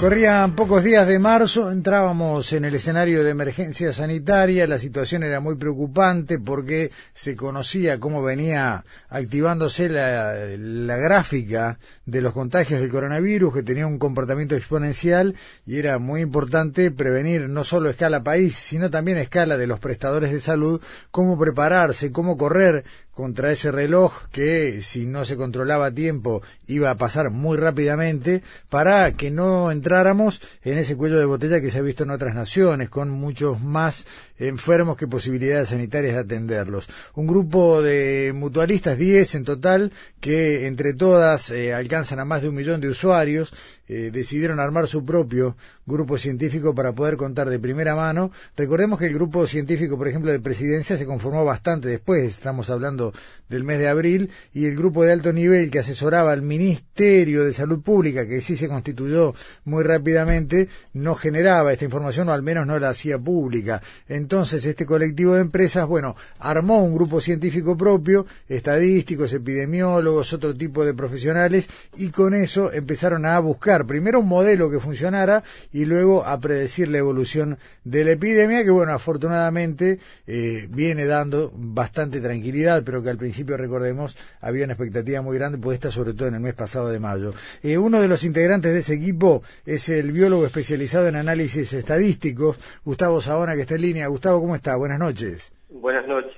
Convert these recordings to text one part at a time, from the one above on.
Corrían pocos días de marzo, entrábamos en el escenario de emergencia sanitaria, la situación era muy preocupante porque se conocía cómo venía activándose la, la, gráfica de los contagios del coronavirus, que tenía un comportamiento exponencial y era muy importante prevenir no solo a escala país, sino también a escala de los prestadores de salud, cómo prepararse, cómo correr contra ese reloj que si no se controlaba a tiempo iba a pasar muy rápidamente para que no entráramos en ese cuello de botella que se ha visto en otras naciones con muchos más enfermos que posibilidades sanitarias de atenderlos. Un grupo de mutualistas, 10 en total, que entre todas eh, alcanzan a más de un millón de usuarios, eh, decidieron armar su propio grupo científico para poder contar de primera mano. Recordemos que el grupo científico, por ejemplo, de presidencia se conformó bastante después, estamos hablando del mes de abril, y el grupo de alto nivel que asesoraba al Ministerio de Salud Pública, que sí se constituyó muy rápidamente, no generaba esta información o al menos no la hacía pública. Este colectivo de empresas, bueno, armó un grupo científico propio, estadísticos, epidemiólogos, otro tipo de profesionales, y con eso empezaron a buscar primero un modelo que funcionara y luego a predecir la evolución de la epidemia, que bueno, afortunadamente eh, viene dando bastante tranquilidad, pero que al principio, recordemos, había una expectativa muy grande puesta sobre todo en el mes pasado de mayo. Eh, uno de los integrantes de ese equipo es el biólogo especializado en análisis estadísticos, Gustavo Sabona, que está en línea. Gustavo, ¿cómo está? Buenas noches. Buenas noches,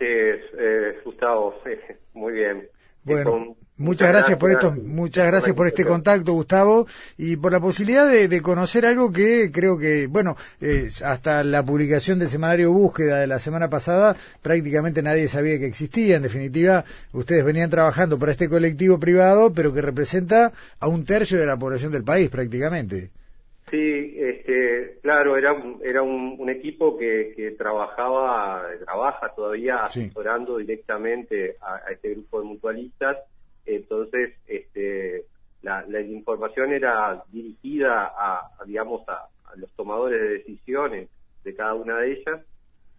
eh, Gustavo. Muy bien. Bueno, muchas gracias por esto, muchas gracias por este contacto, Gustavo, y por la posibilidad de, conocer algo que creo que, bueno, hasta la publicación del semanario Búsqueda de la semana pasada, prácticamente nadie sabía que existía. En definitiva, ustedes venían trabajando para este colectivo privado, pero que representa a un tercio de la población del país, prácticamente. Sí, este, claro, era, era un, equipo que, trabajaba, trabaja todavía asesorando directamente a, este grupo de mutualistas. Entonces, este, la, información era dirigida a, digamos, a, los tomadores de decisiones de cada una de ellas.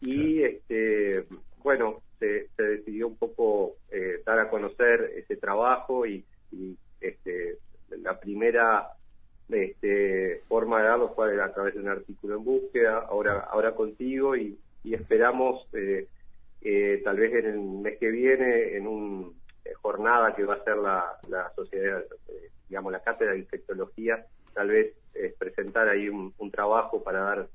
Y, este, bueno, se, decidió un poco eh, dar a conocer ese trabajo y, y este, la primera este, forma darlo fue a través de un artículo en búsqueda, ahora, ahora contigo y, esperamos eh, eh, tal vez en el mes que viene en una eh, jornada que va a ser la, la sociedad, digamos, la cátedra de infectología, tal vez presentar ahí un, un trabajo para dar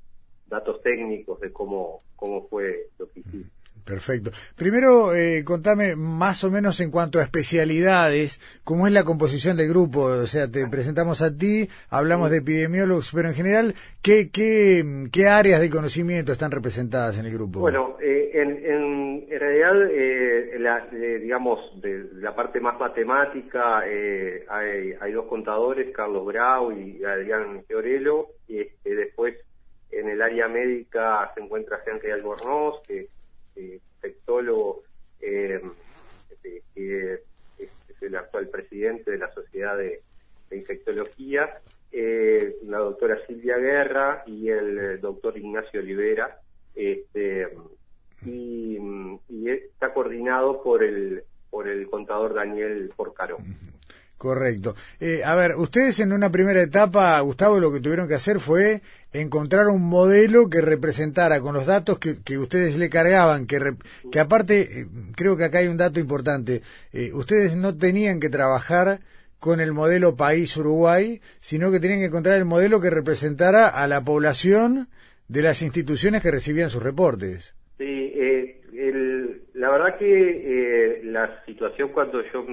datos técnicos de cómo, cómo fue lo que hicimos. Perfecto. Primero, eh, contame más o menos en cuanto a especialidades, cómo es la composición del grupo. O sea, te presentamos a ti, hablamos de epidemiólogos, pero en general, ¿qué, qué, qué áreas de conocimiento están representadas en el grupo? Bueno, eh, en, en, realidad, eh, la, digamos, de la parte más matemática, hay, hay, dos contadores, Carlos Grau y Adrián Fiorello, y este, después en el área médica se encuentra Henry Albornoz, que infectólogo eh, que es, el actual presidente de la Sociedad de, Infectología, eh, la doctora Silvia Guerra y el doctor Ignacio Olivera, este, y, está coordinado por el por el contador Daniel Porcaro. Correcto. Eh, a ver, ustedes en una primera etapa, Gustavo, lo que tuvieron que hacer fue encontrar un modelo que representara con los datos que, que ustedes le cargaban, que, que aparte, eh, creo que acá hay un dato importante, eh, ustedes no tenían que trabajar con el modelo país Uruguay, sino que tenían que encontrar el modelo que representara a la población de las instituciones que recibían sus reportes. La verdad que la situación cuando yo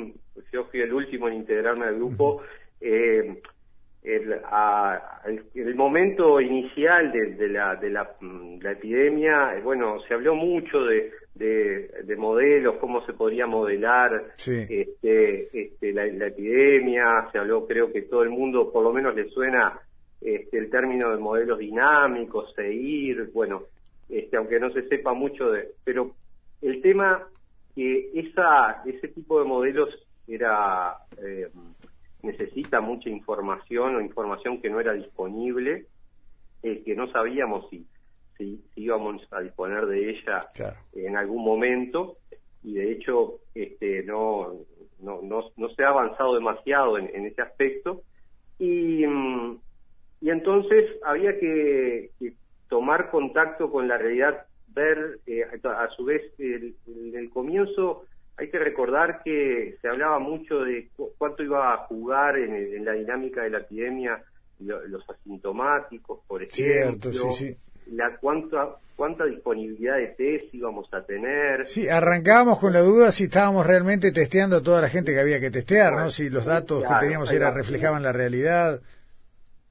yo fui el último en integrarme al grupo, eh, el, el, momento inicial de, la, de la, mm, la, epidemia, bueno, se habló mucho de, de, modelos, cómo se podría modelar este, este, la, epidemia, se habló, creo que todo el mundo por lo menos le suena este, el término de modelos dinámicos, seguir, bueno, este, aunque no se sepa mucho de, pero el tema que esa, ese tipo de modelos era eh, necesita mucha información o información que no era disponible, eh, que no sabíamos si, si, íbamos a disponer de ella en algún momento y de hecho este, no, no, no, se ha avanzado demasiado en, ese aspecto. Y, mm, y entonces había que, tomar contacto con la realidad, ver eh, a su vez el, el comienzo hay que recordar que se hablaba mucho de cuánto iba a jugar en, la dinámica de la epidemia los asintomáticos, por ejemplo. Cierto, sí, sí. La cuánta, cuánta disponibilidad de test íbamos a tener. Sí, arrancábamos con la duda si estábamos realmente testeando a toda la gente que había que testear, ¿no? Si los datos que teníamos era reflejaban la realidad.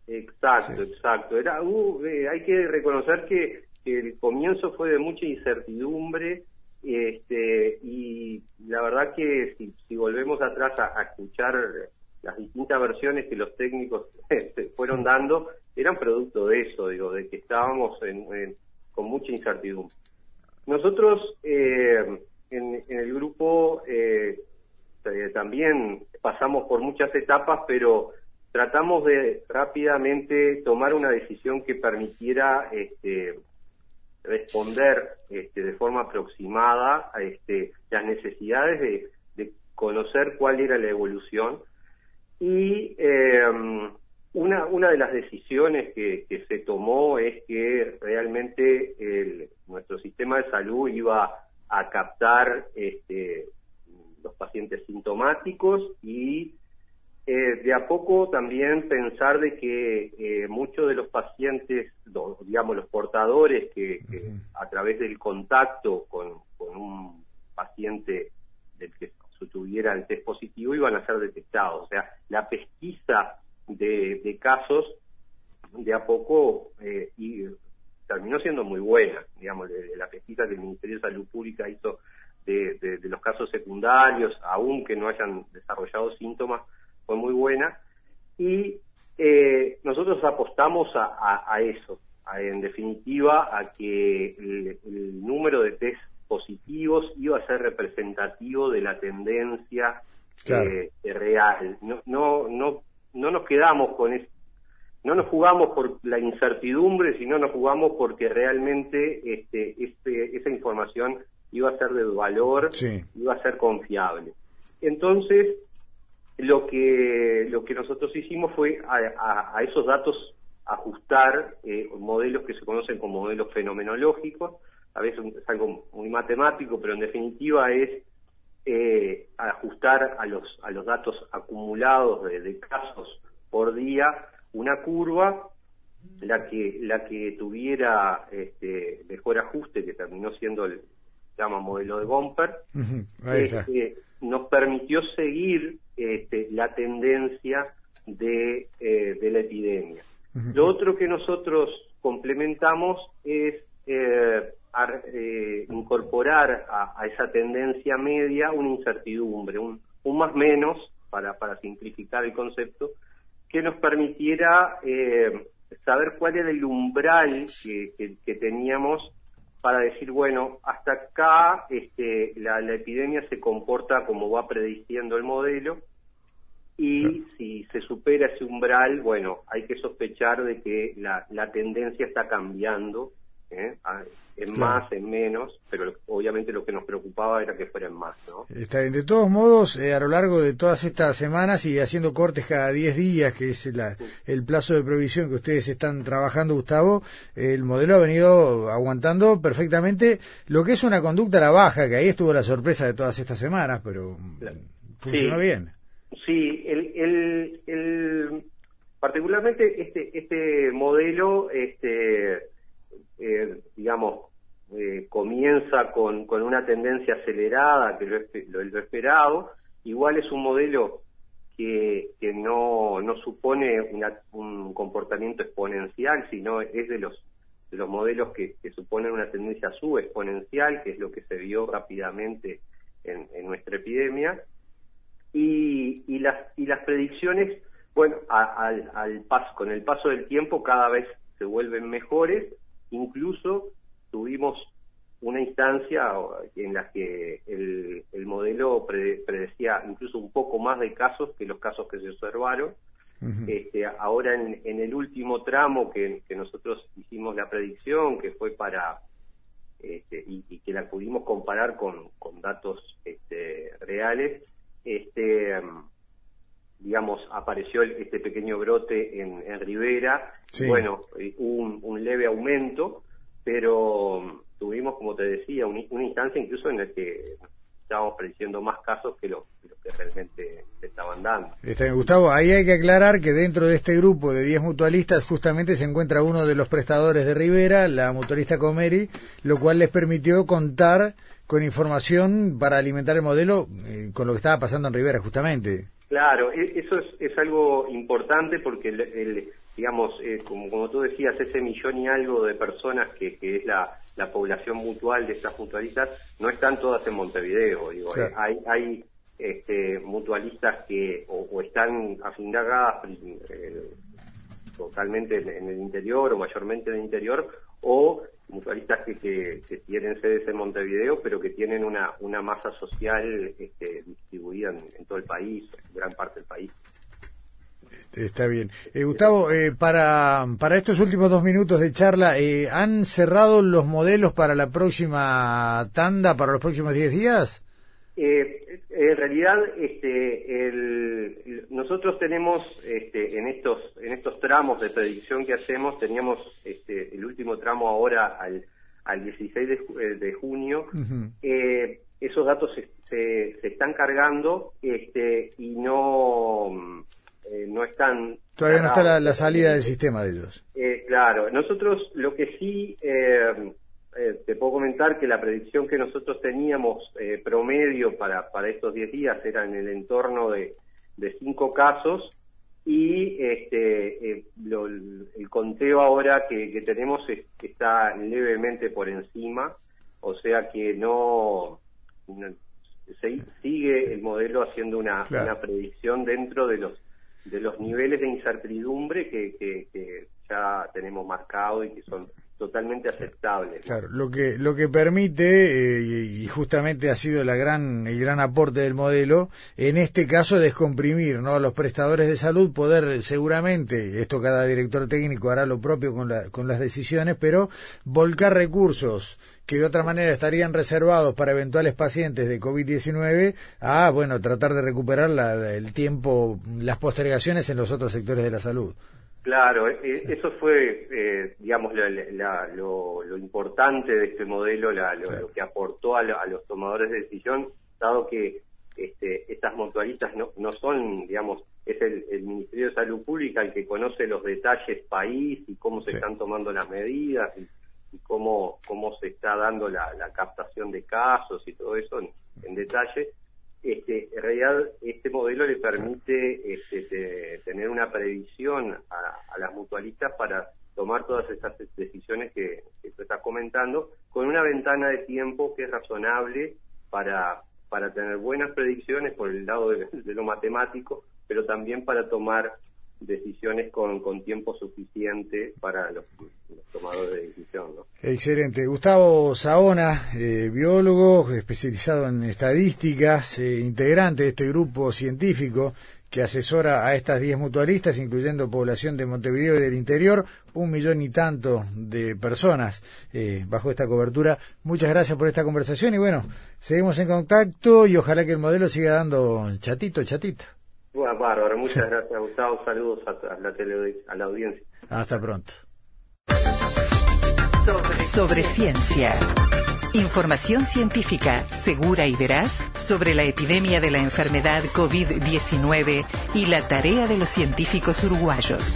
Exacto, exacto. Era, uh, eh, hay que reconocer que el comienzo fue de mucha incertidumbre este, y la verdad que si, volvemos atrás a, escuchar las distintas versiones que los técnicos este, fueron dando, eran producto de eso, digo, de que estábamos con mucha incertidumbre. Nosotros eh, en, el grupo eh, eh, también pasamos por muchas etapas, pero tratamos de rápidamente tomar una decisión que permitiera este, responder este, de forma aproximada a este, las necesidades de, conocer cuál era la evolución. Y em, una, una de las decisiones que, se tomó es que realmente el, nuestro sistema de salud iba a captar este, los pacientes sintomáticos y eh, de a poco también pensar de que eh, muchos de los pacientes, digamos los portadores que, a través del contacto con, un paciente del que tuviera el test positivo iban a ser detectados. O sea, la pesquisa de, casos de a poco eh, y terminó siendo muy buena, digamos, la pesquisa que el Ministerio de Salud Pública hizo de, de los casos secundarios, aunque no hayan desarrollado síntomas, fue muy buena y eh, nosotros apostamos a, eso, en definitiva a que el, número de test positivos iba a ser representativo de la tendencia eh, real. No, no, no, no nos quedamos con eso. No nos jugamos por la incertidumbre, sino nos jugamos porque realmente este, este, esa información iba a ser de valor, iba a ser confiable. Entonces, lo que, lo que nosotros hicimos fue a, esos datos ajustar eh, modelos que se conocen como modelos fenomenológicos, a veces es algo muy matemático, pero en definitiva es eh, ajustar a los, a los datos acumulados de, casos por día una curva la que la que tuviera este, mejor ajuste que terminó siendo el llama modelo de Gomper este, nos permitió seguir este, la tendencia de, eh, de la epidemia. Lo otro que nosotros complementamos es eh, eh, incorporar a, esa tendencia media una incertidumbre, un, un más menos, para, para simplificar el concepto, que nos permitiera saber cuál era el umbral que, que teníamos para decir, bueno, hasta acá este, la, epidemia se comporta como va prediciendo el modelo y si se supera ese umbral, bueno, hay que sospechar de que la, la tendencia está cambiando ¿eh? En más, en menos, pero obviamente lo que nos preocupaba era que fuera en más, ¿no? Está bien. De todos modos, eh, a lo largo de todas estas semanas y haciendo cortes cada 10 días, que es el plazo de provisión que ustedes están trabajando, Gustavo, el modelo ha venido aguantando perfectamente lo que es una conducta a la baja, que ahí estuvo la sorpresa de todas estas semanas, pero funcionó bien. Sí, el, el, particularmente este, este modelo, este digamos, eh, comienza con, con una tendencia acelerada, que lo, lo, esperado, igual es un modelo que, que no, no supone un comportamiento exponencial, sino es de los, los modelos que, suponen una tendencia subexponencial, que es lo que se vio rápidamente en, en nuestra epidemia. Y, y, las, y las predicciones, bueno, al, al paso, con el paso del tiempo cada vez se vuelven mejores, incluso tuvimos una instancia en la que el, el modelo predecía incluso un poco más de casos que los casos que se observaron. este, ahora en, en, el último tramo que, que, nosotros hicimos la predicción, que fue para, este, y, que la pudimos comparar con, con datos este, reales, este, digamos, apareció este pequeño brote en, en Rivera, bueno, hubo un, un leve aumento, pero tuvimos, como te decía, una instancia incluso en la que estábamos prediciendo más casos que los, que realmente se estaban dando. Está Gustavo, ahí hay que aclarar que dentro de este grupo de 10 mutualistas justamente se encuentra uno de los prestadores de Rivera, la mutualista Comeri, lo cual les permitió contar con información para alimentar el modelo eh, con lo que estaba pasando en Rivera justamente. Claro, e, eso es, es algo importante porque el, digamos, eh, como, como tú decías, ese millón y algo de personas que, que es la, la población mutual de estas mutualistas no están todas en Montevideo. Digo, hay, hay este, mutualistas que o, están afindadas eh, totalmente en, el interior o mayormente en el interior o mutualistas que, que, tienen sedes en Montevideo pero que tienen una, una masa social este, distribuida en todo el país, en gran parte del país. Está bien. Eh, Gustavo, eh, para, para estos últimos dos minutos de charla, eh, ¿han cerrado los modelos para la próxima tanda, para los próximos diez días? En realidad, este, el, nosotros tenemos este, en estos en estos tramos de predicción que hacemos, teníamos este, el último tramo ahora al, al 16 de, de junio. esos datos se, se, se, están cargando este, y no eh, no están... Todavía no está la, salida del sistema de ellos. Eh, claro, nosotros lo que sí eh, te puedo comentar que la predicción que nosotros teníamos promedio para, para estos 10 días era en el entorno de, de 5 casos y este el conteo ahora que, tenemos está levemente por encima, o sea que no, se, sigue el modelo haciendo una, una predicción dentro de los de los niveles de incertidumbre que, que, ya tenemos marcado y que son totalmente aceptables. Claro, lo que lo que permite eh, y justamente ha sido la gran el gran aporte del modelo en este caso descomprimir, ¿no? los prestadores de salud poder seguramente esto cada director técnico hará lo propio con la, con las decisiones, pero volcar recursos que de otra manera estarían reservados para eventuales pacientes de COVID-19 a, bueno, tratar de recuperar el tiempo, las postergaciones en los otros sectores de la salud. Claro, e, e, eso fue, eh, digamos, lo, importante de este modelo, lo, que aportó a, los tomadores de decisión, dado que este, estas mutualistas no, no son, digamos, es el, Ministerio de Salud Pública el que conoce los detalles país y cómo se están tomando las medidas y y cómo, cómo se está dando la, captación de casos y todo eso en, detalle. Este, en realidad, este modelo le permite este, tener una previsión a, las mutualistas para tomar todas esas decisiones que, que tú estás comentando, con una ventana de tiempo que es razonable para, para tener buenas predicciones por el lado de lo matemático, pero también para tomar decisiones con, con tiempo suficiente para los, tomadores de decisión. Excelente. Gustavo Saona, eh, biólogo especializado en estadísticas, eh, integrante de este grupo científico que asesora a estas 10 mutualistas, incluyendo población de Montevideo y del interior, un millón y tanto de personas eh, bajo esta cobertura. Muchas gracias por esta conversación y bueno, seguimos en contacto y ojalá que el modelo siga dando chatito, chatito. Bueno, bárbaro, muchas gracias Gustavo, saludos a, la, a la audiencia. Hasta pronto. Sobre, ciencia. Información científica segura y veraz sobre la epidemia de la enfermedad COVID-19 y la tarea de los científicos uruguayos.